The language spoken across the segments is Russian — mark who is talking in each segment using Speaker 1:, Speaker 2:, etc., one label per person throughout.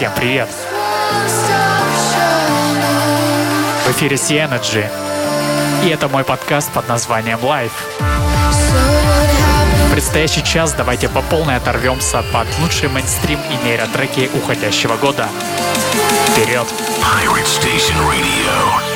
Speaker 1: Всем привет! В эфире Energy. И это мой подкаст под названием Life. В предстоящий час давайте по полной оторвемся под лучшие мейнстрим и нейротреки уходящего года. Вперед! Pirate Station Radio.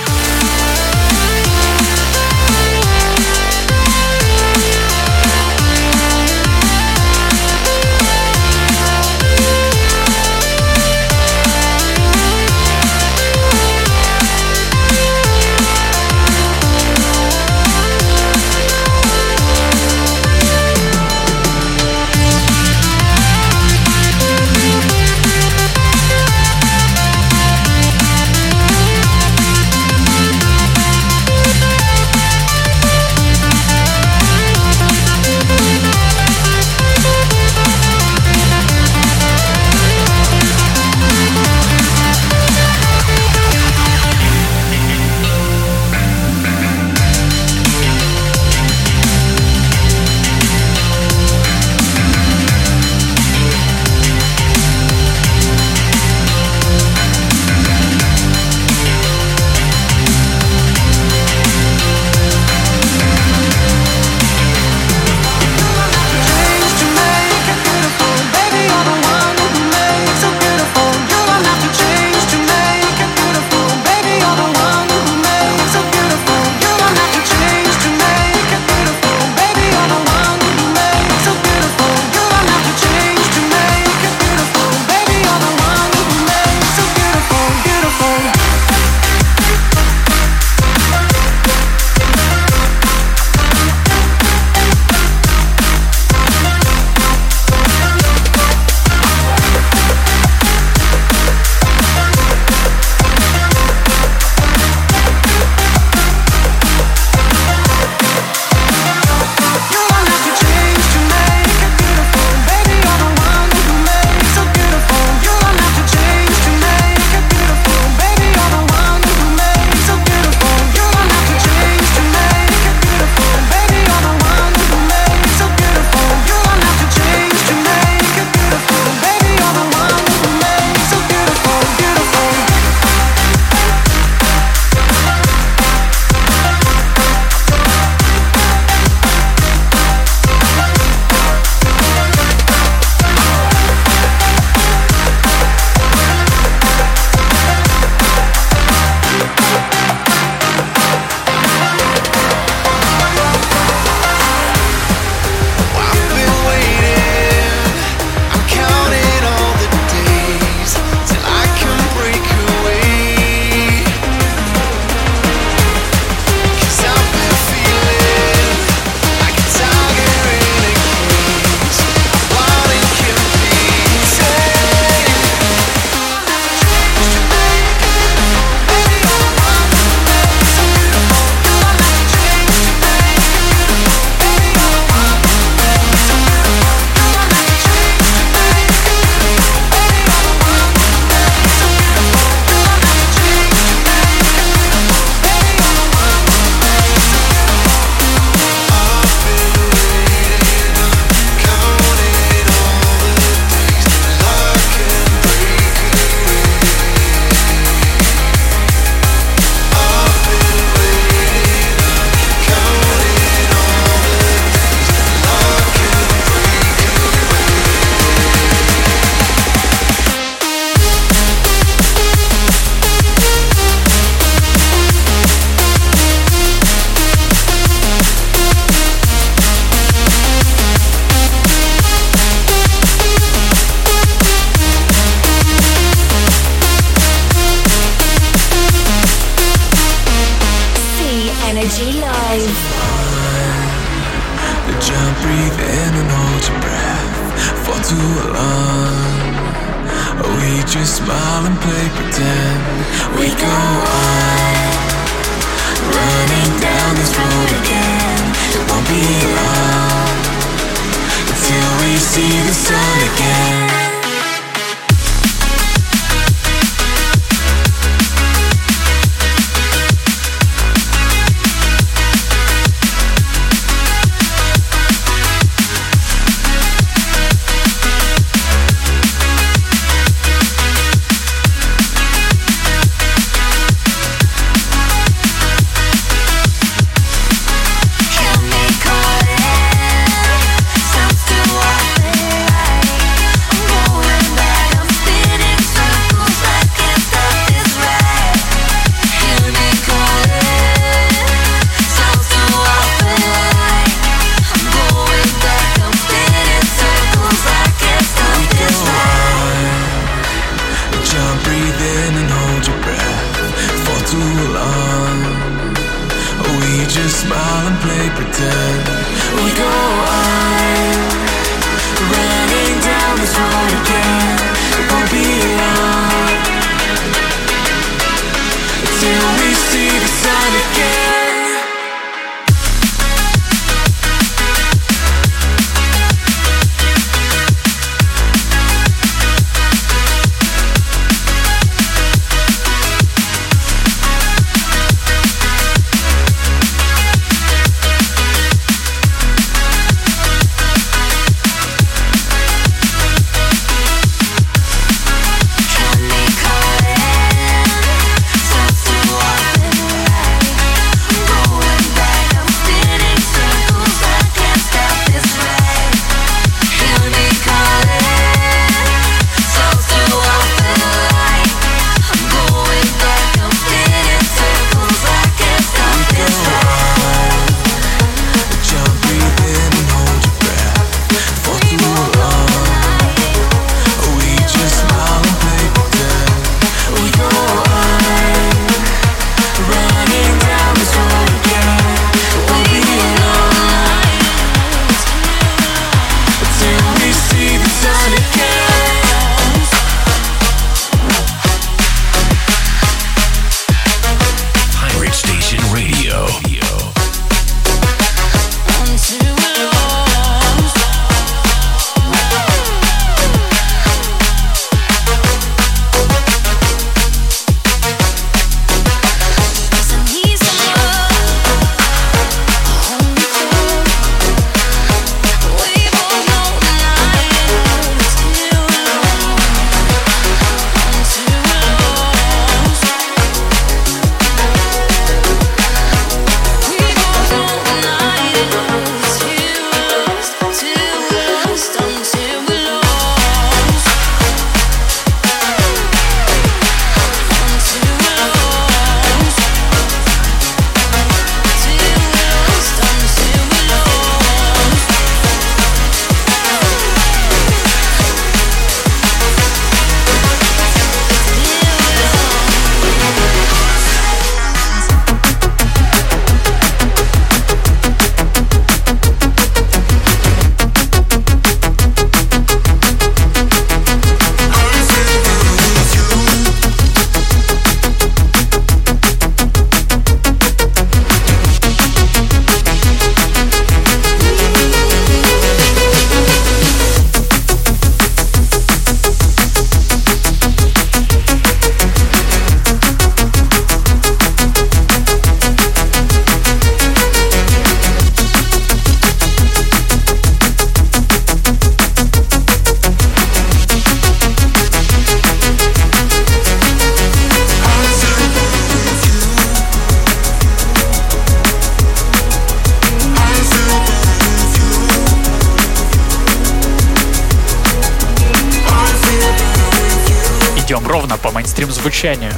Speaker 1: Звучанию.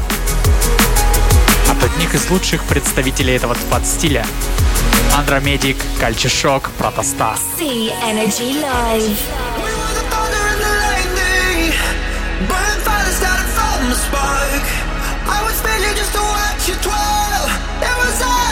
Speaker 1: От одних из лучших представителей этого подстиля Андромедик, Кальчишок, Протоста.
Speaker 2: See Energy Live. I was just to watch you twirl. It was us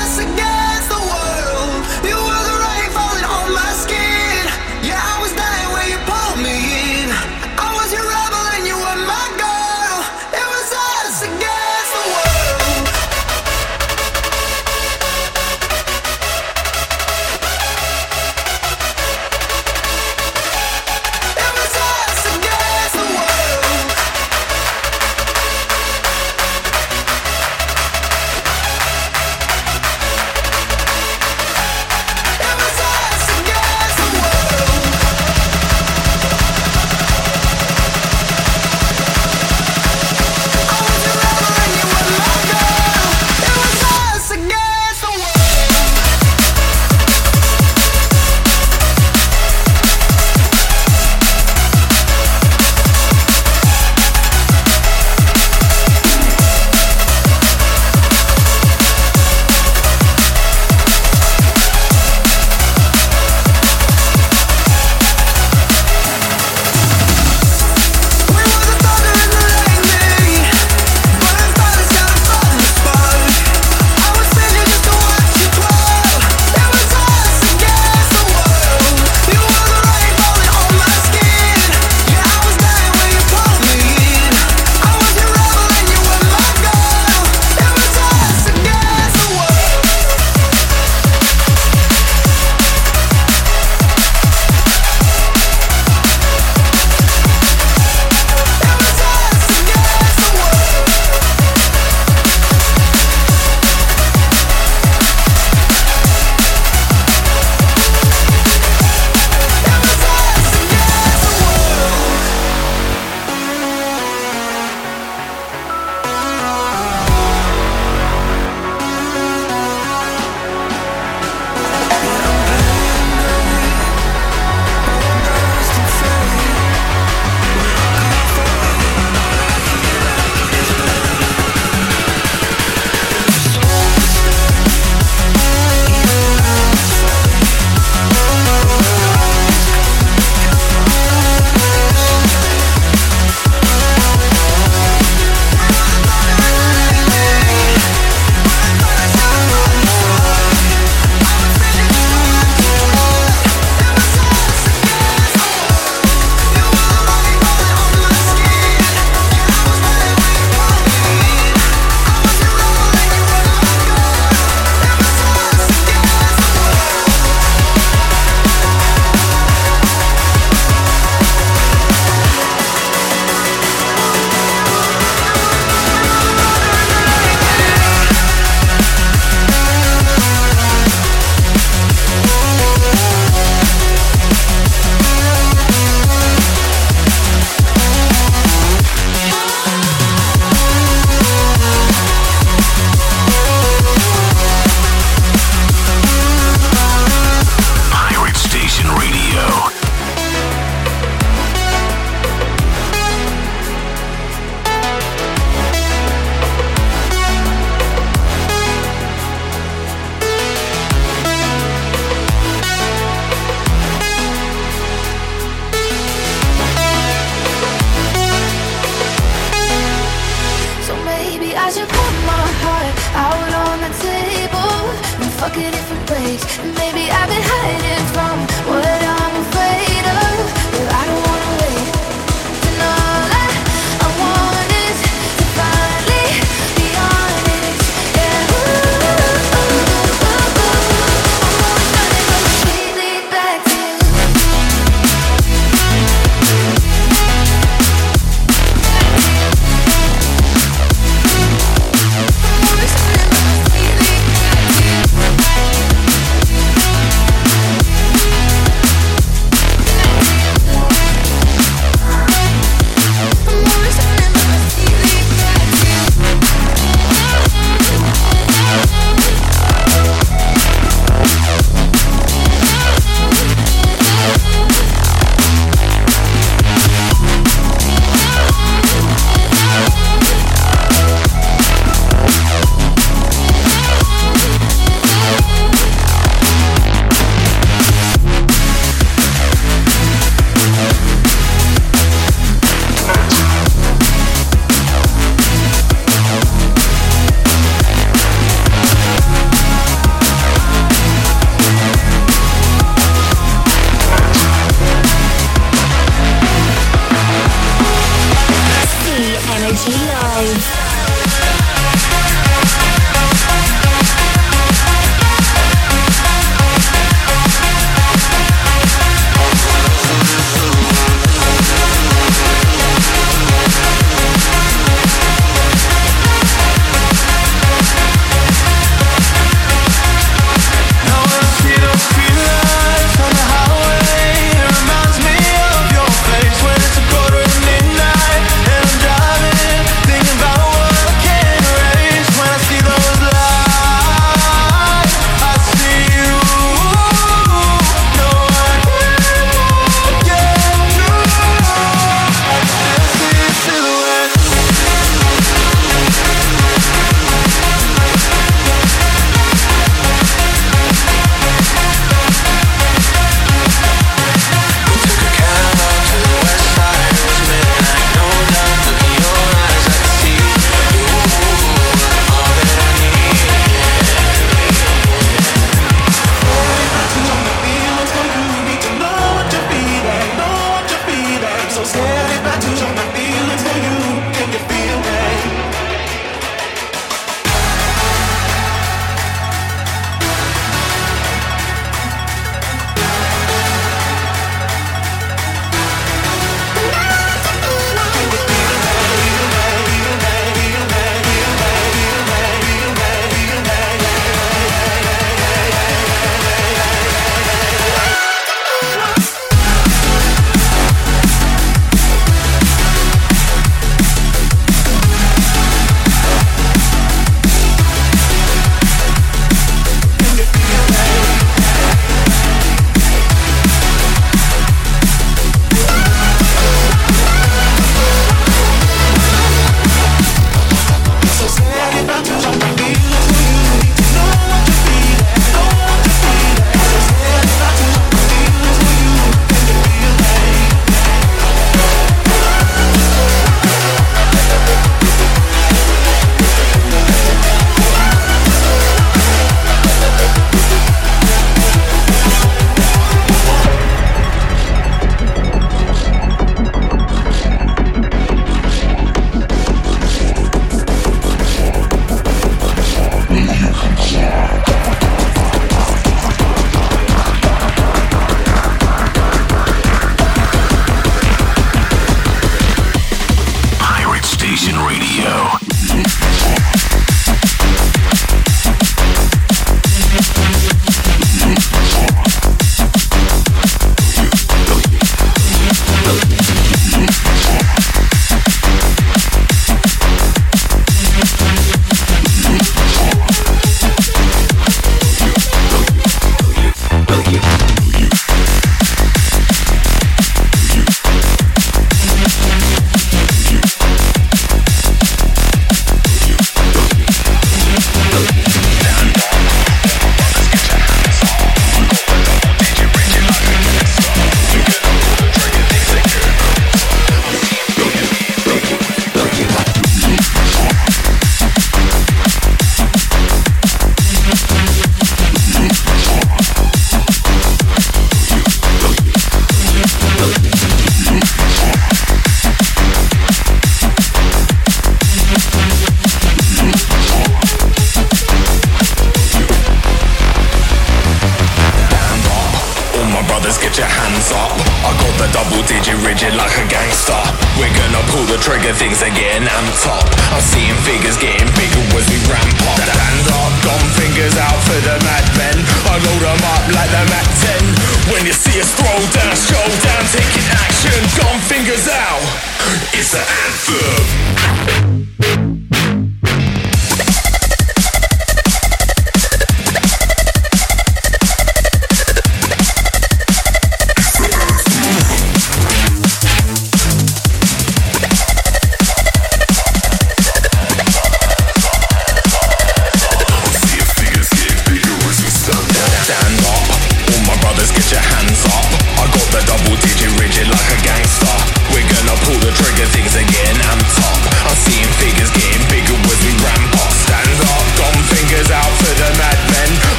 Speaker 2: maybe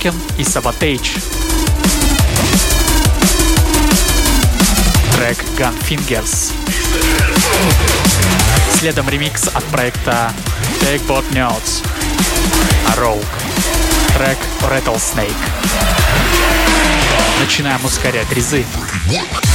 Speaker 3: Broken
Speaker 1: и Sabotage. Трек Gun Fingers. Следом ремикс от проекта Take Bot Nerds. Rogue. Трек Rattlesnake. Начинаем ускорять резы. Yeah.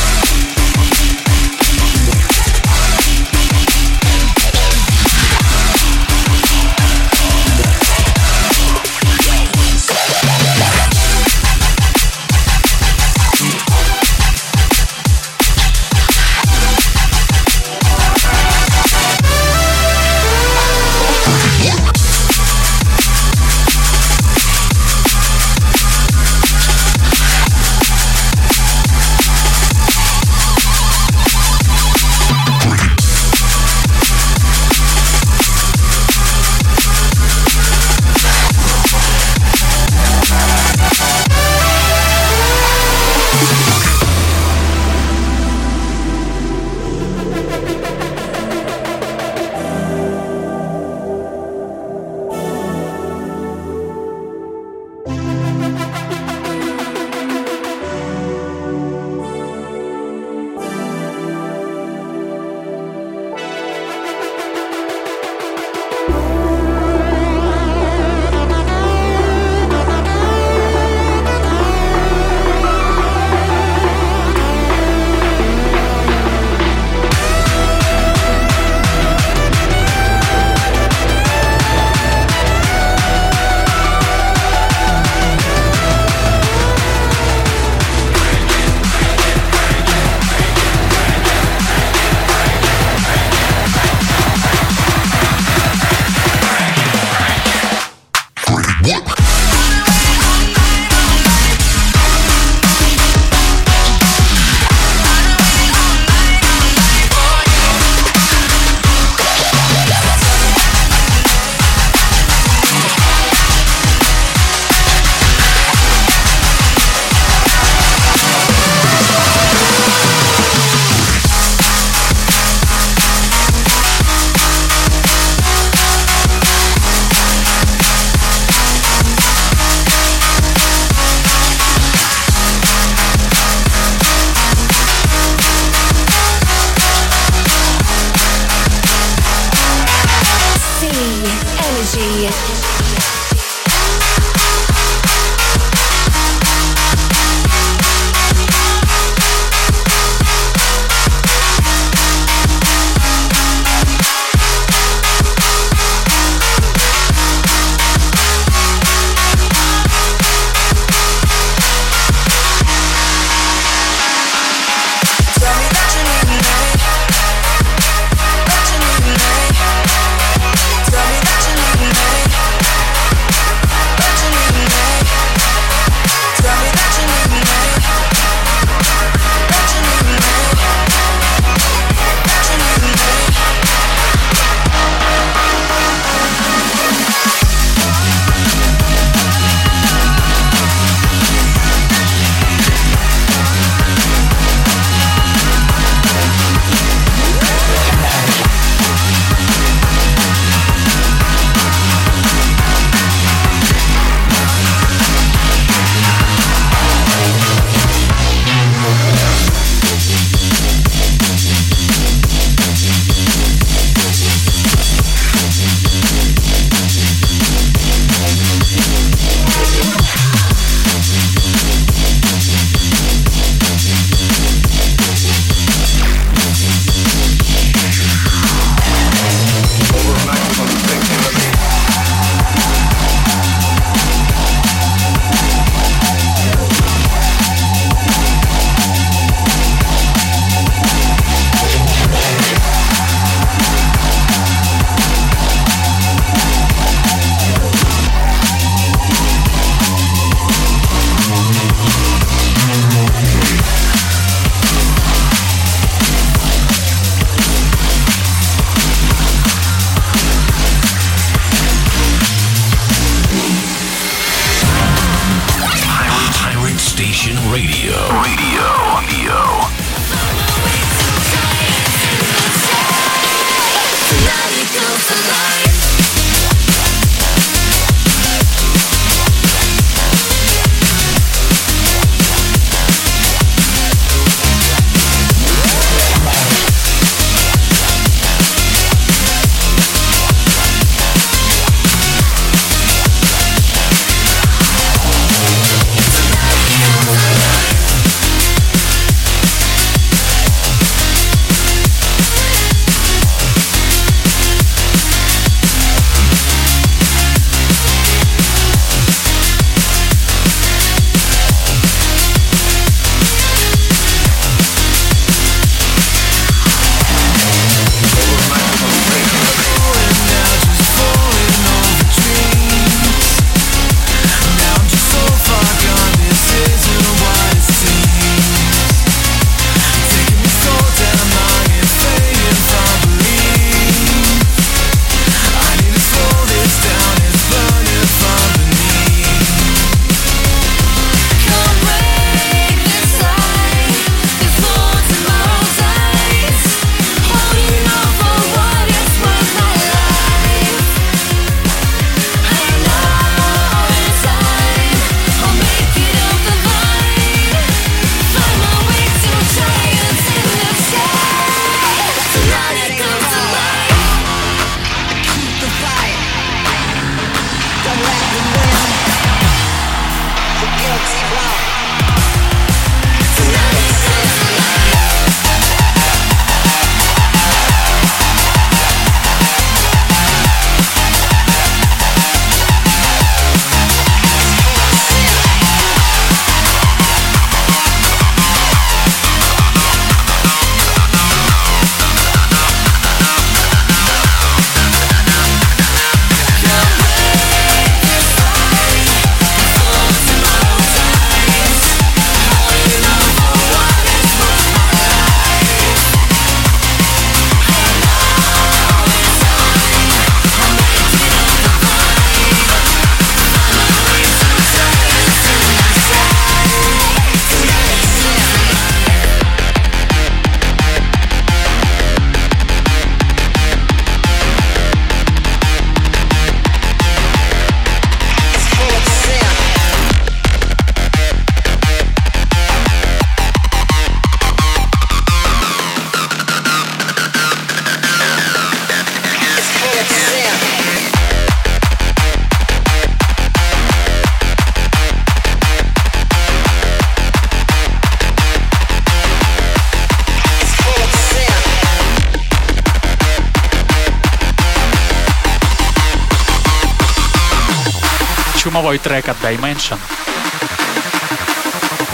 Speaker 1: Трек от Dimension.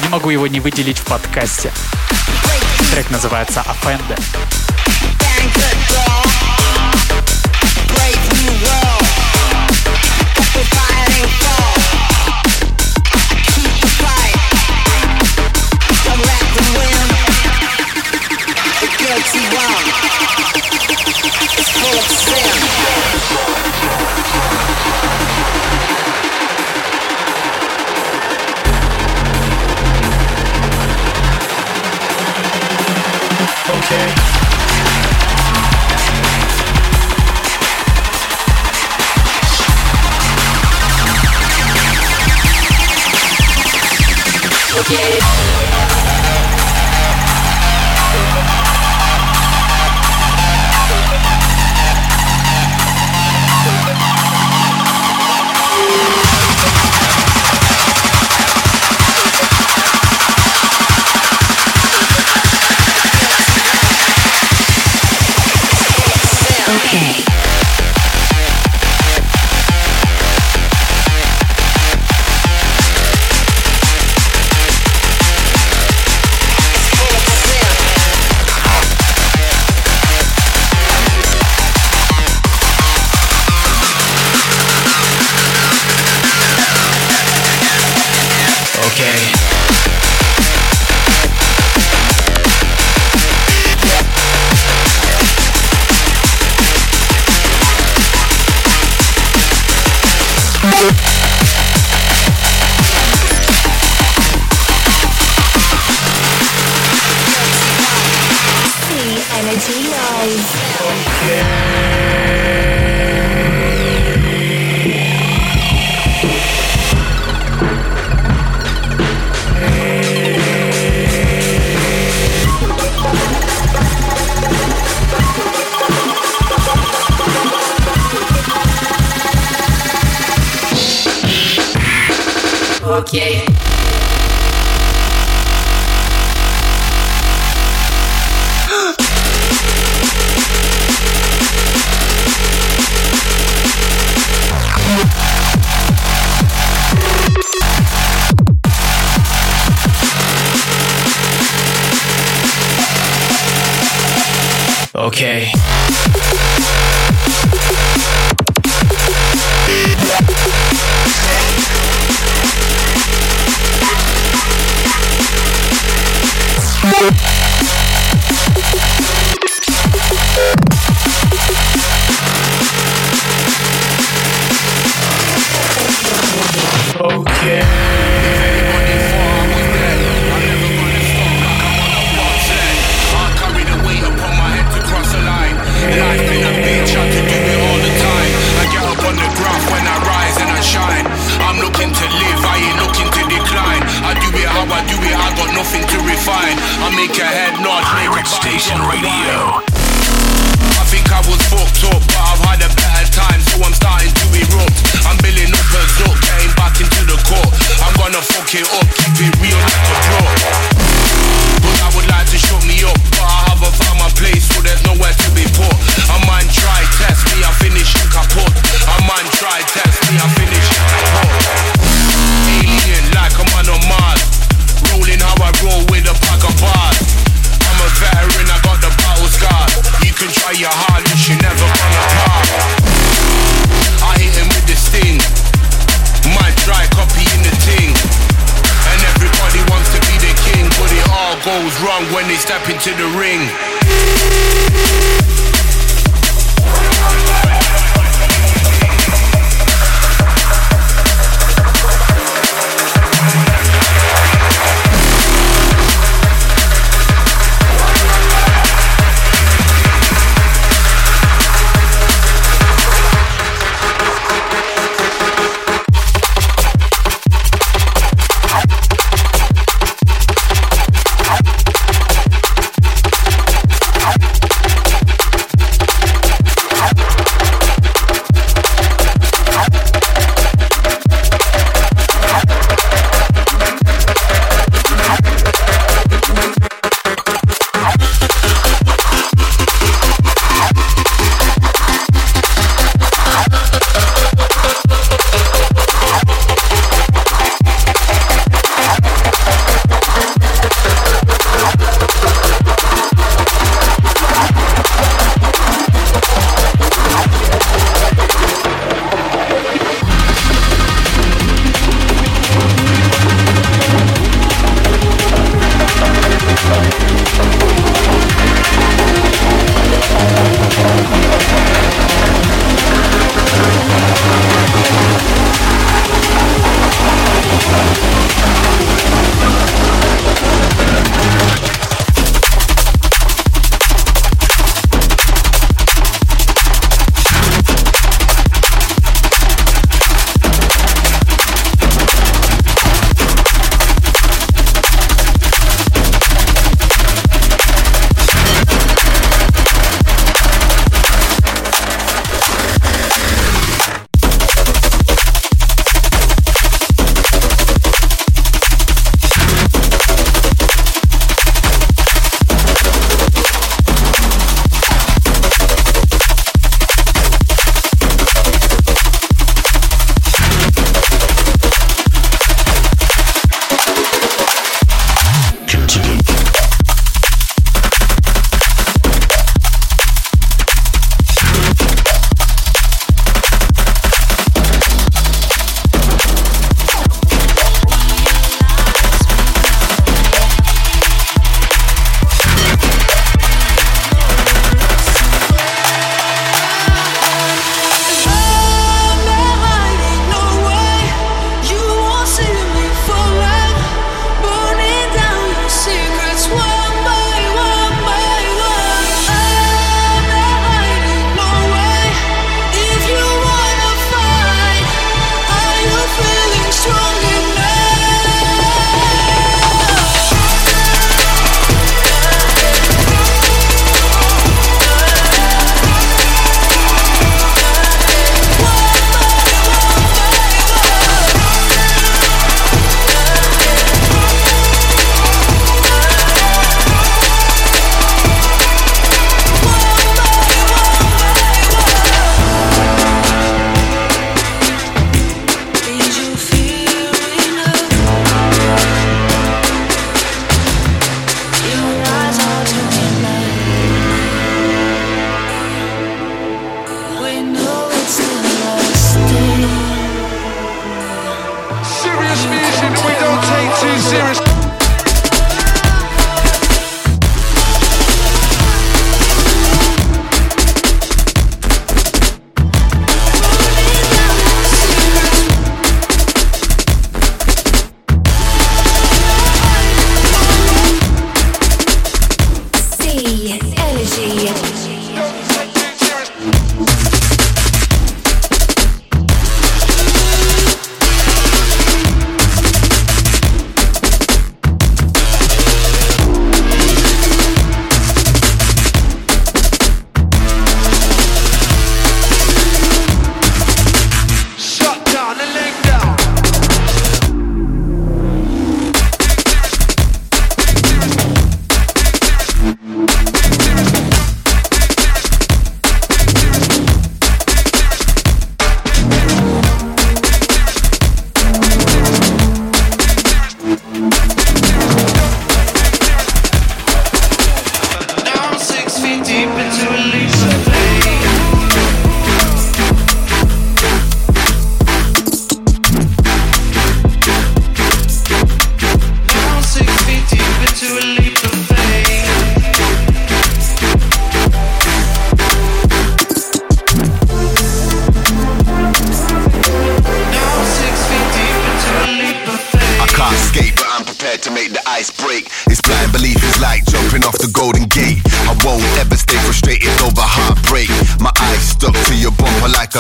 Speaker 1: Не могу его не выделить в подкасте. Трек называется Offended.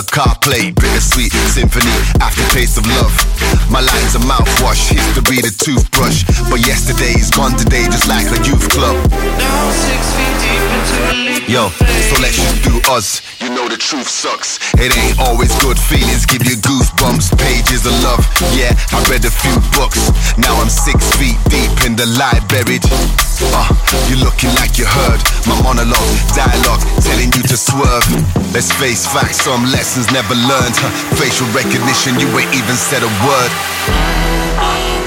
Speaker 1: a car play, bittersweet symphony, aftertaste of love. My lines a mouthwash, history the toothbrush. But yesterday's gone today, just like a youth club. Yo, so let's just do us the truth
Speaker 4: sucks. It ain't always good feelings give you goosebumps. Pages of love, yeah, I read a few books. Now I'm six
Speaker 1: feet deep in the light buried. Uh, you're looking like you heard my monologue,
Speaker 5: dialogue, telling you to swerve.
Speaker 3: Let's face facts, some lessons never learned. Huh, facial recognition, you ain't even said a word.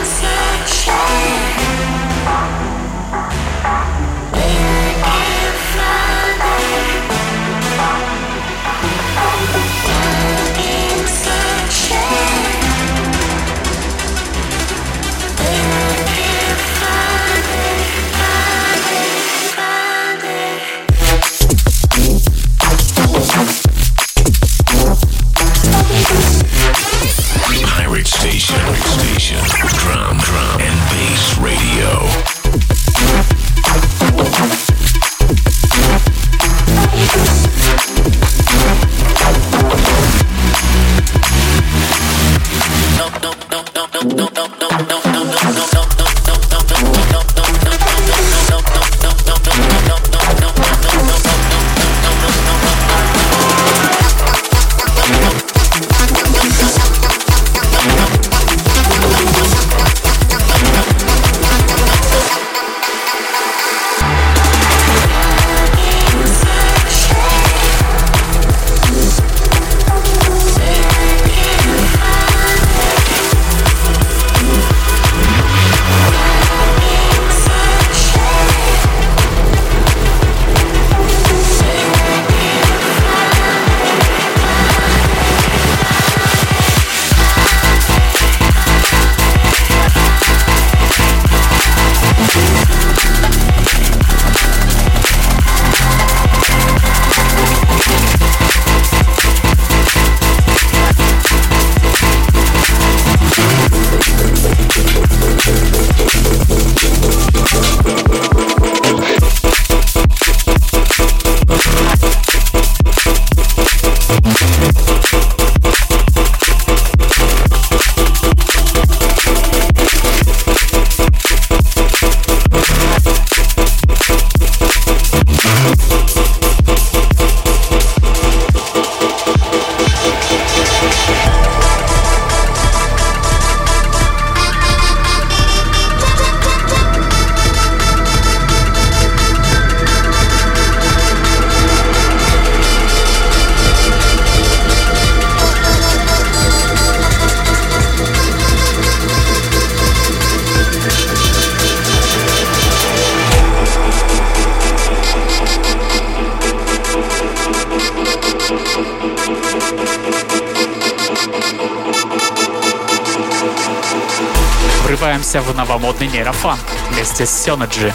Speaker 6: Вместе с Сёнаджи.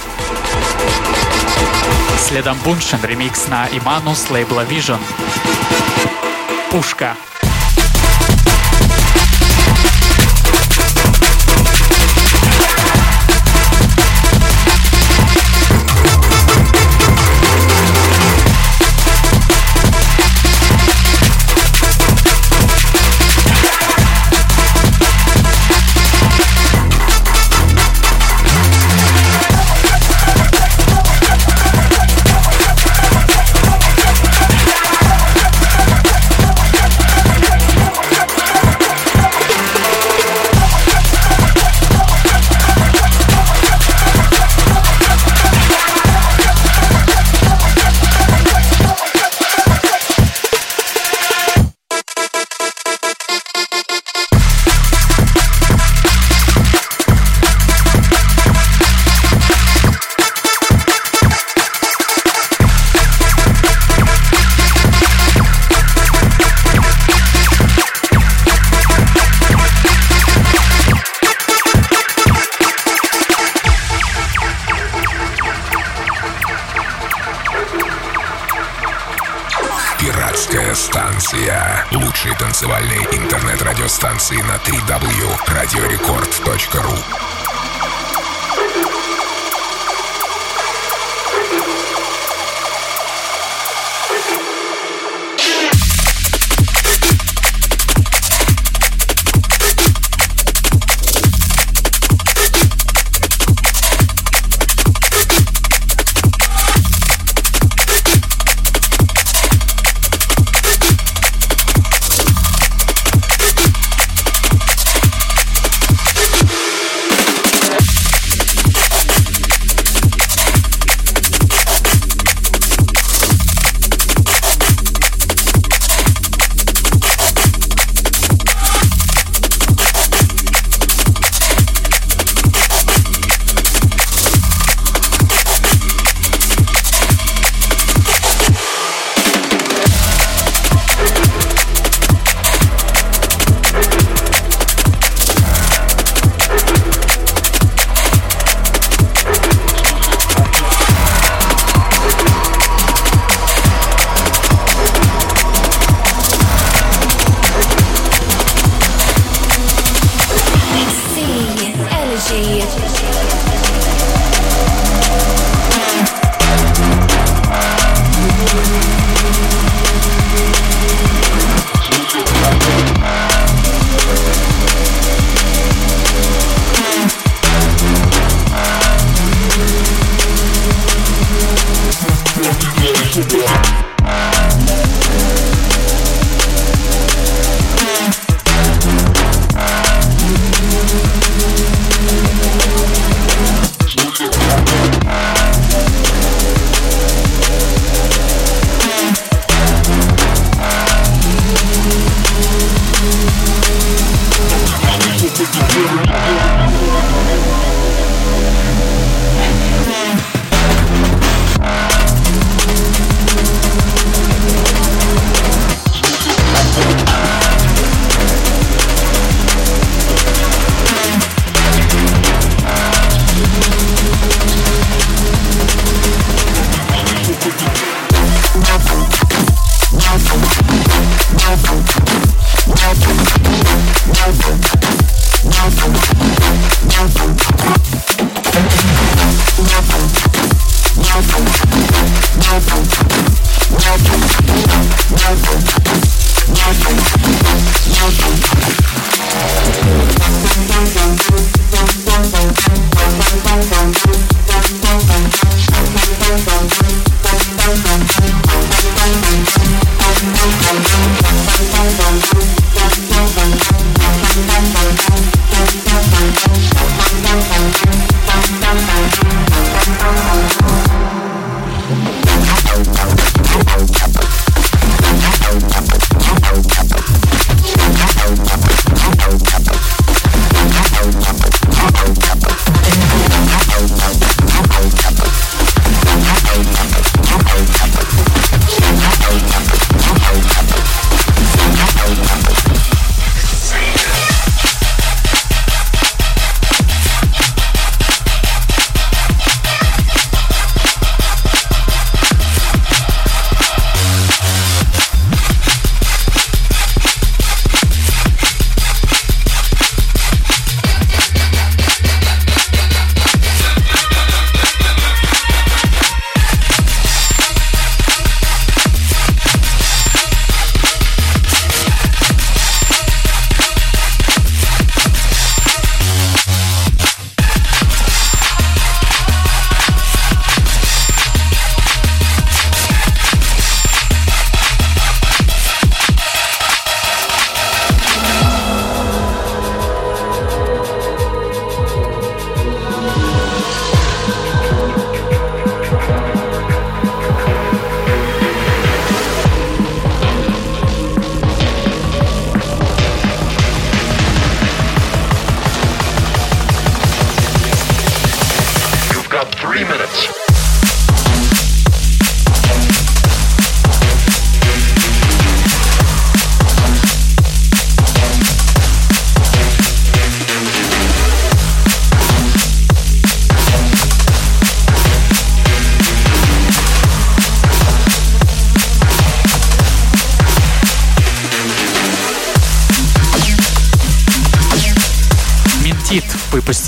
Speaker 6: Следом Буншин ремикс на Иману с лейбла Vision. Пушка.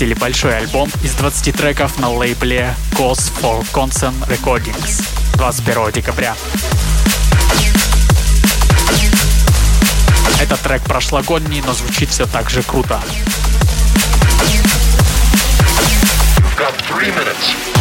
Speaker 1: Выпустили большой альбом из 20 треков на лейбле Cause for Concern Recordings 21 декабря. Этот трек прошлогодний, но звучит все так же круто. Got three minutes.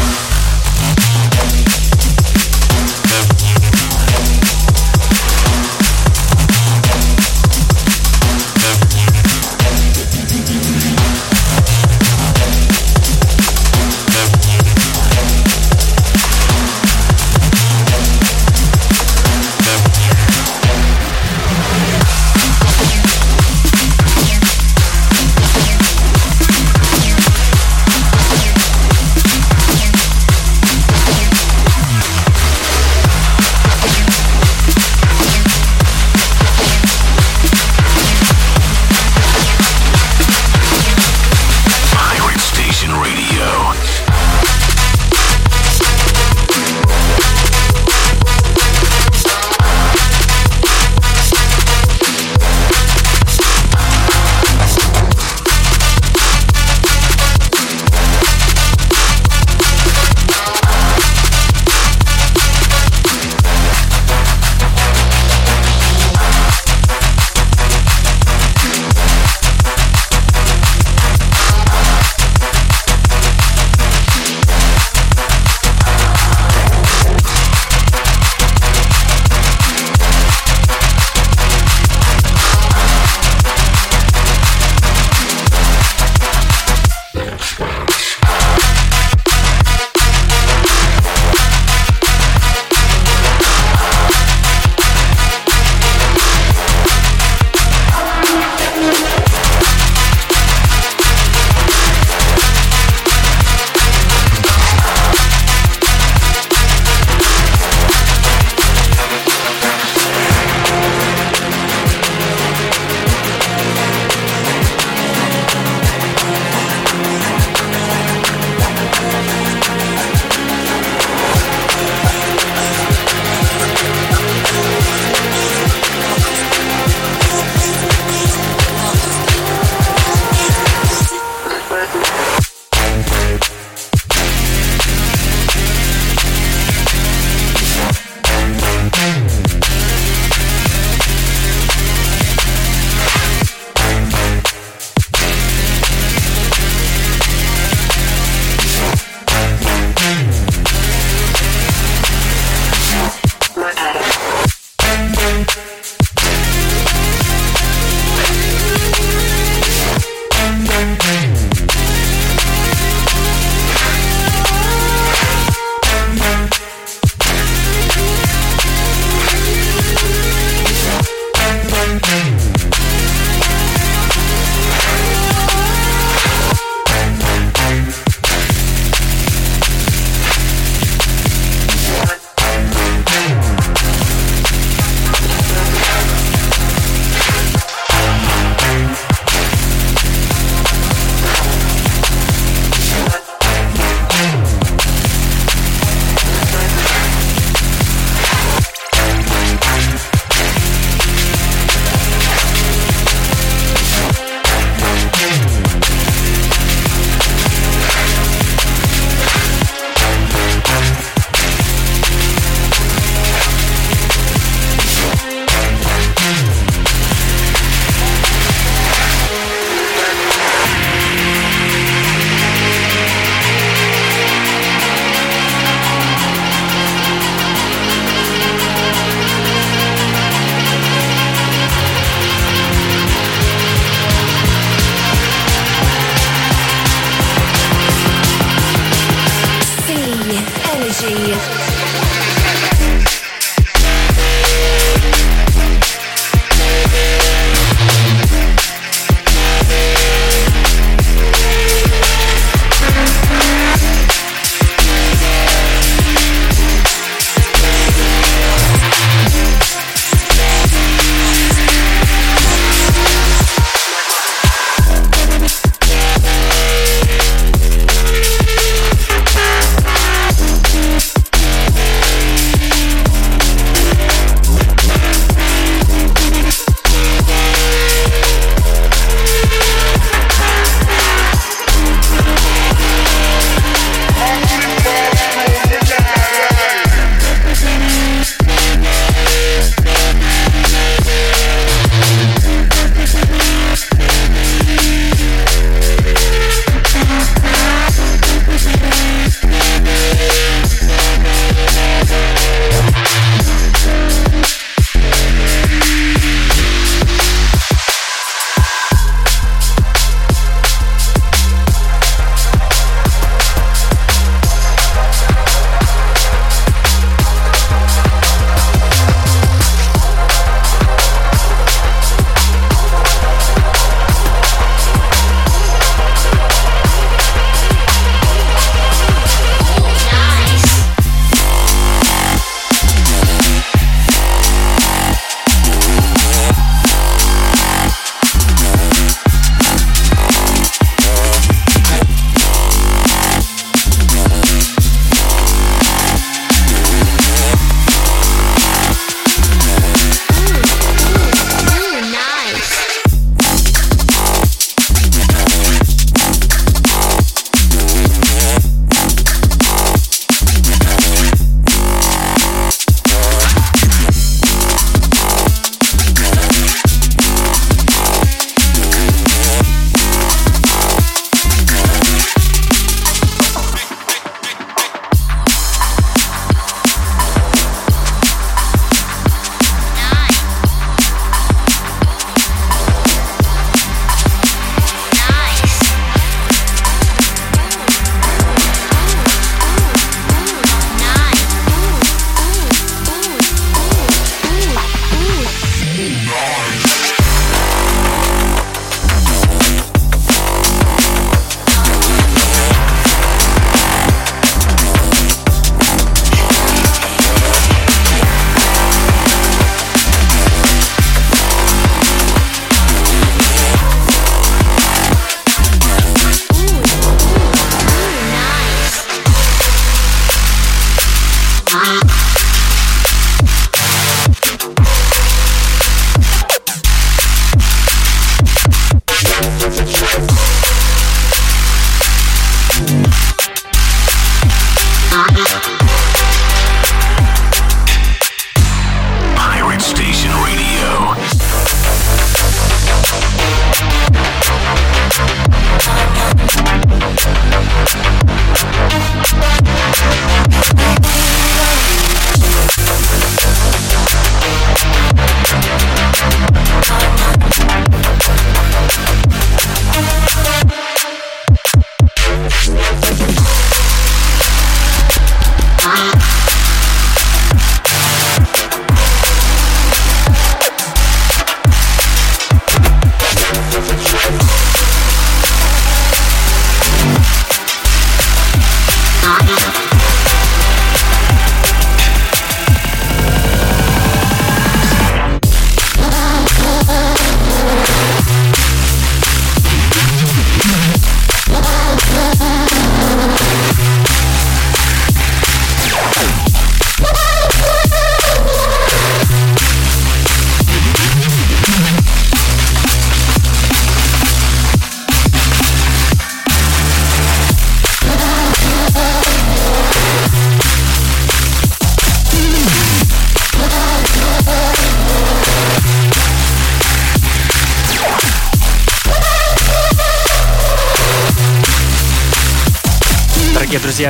Speaker 1: Mm-hmm.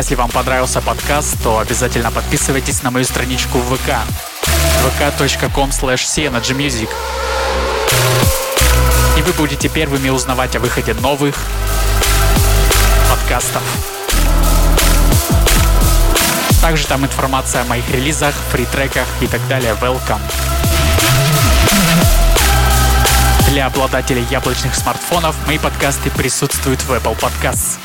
Speaker 1: Если вам понравился подкаст, то обязательно подписывайтесь на мою страничку в ВК vk.com slash И вы будете первыми узнавать о выходе новых подкастов. Также там информация о моих релизах, фри-треках и так далее. Welcome. Для обладателей яблочных смартфонов мои подкасты присутствуют в Apple Podcasts.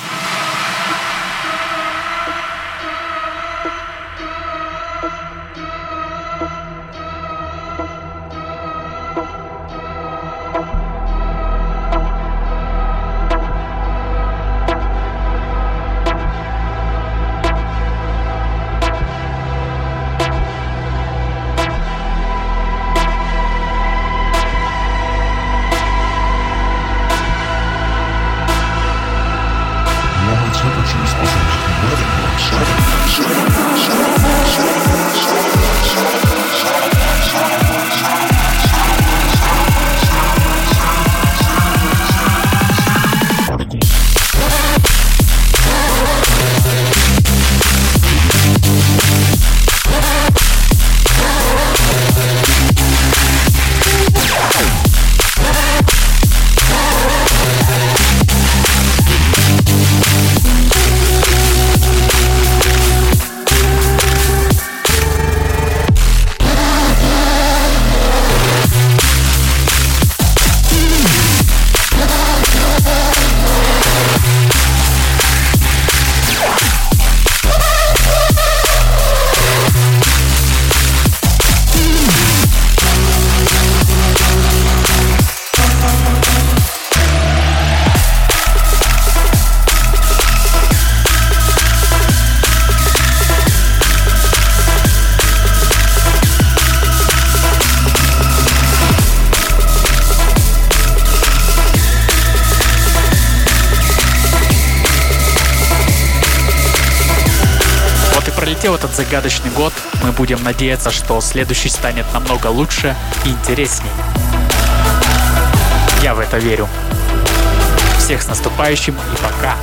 Speaker 1: Пролетел этот загадочный год, мы будем надеяться, что следующий станет намного лучше и интересней. Я в это верю. Всех с наступающим и пока!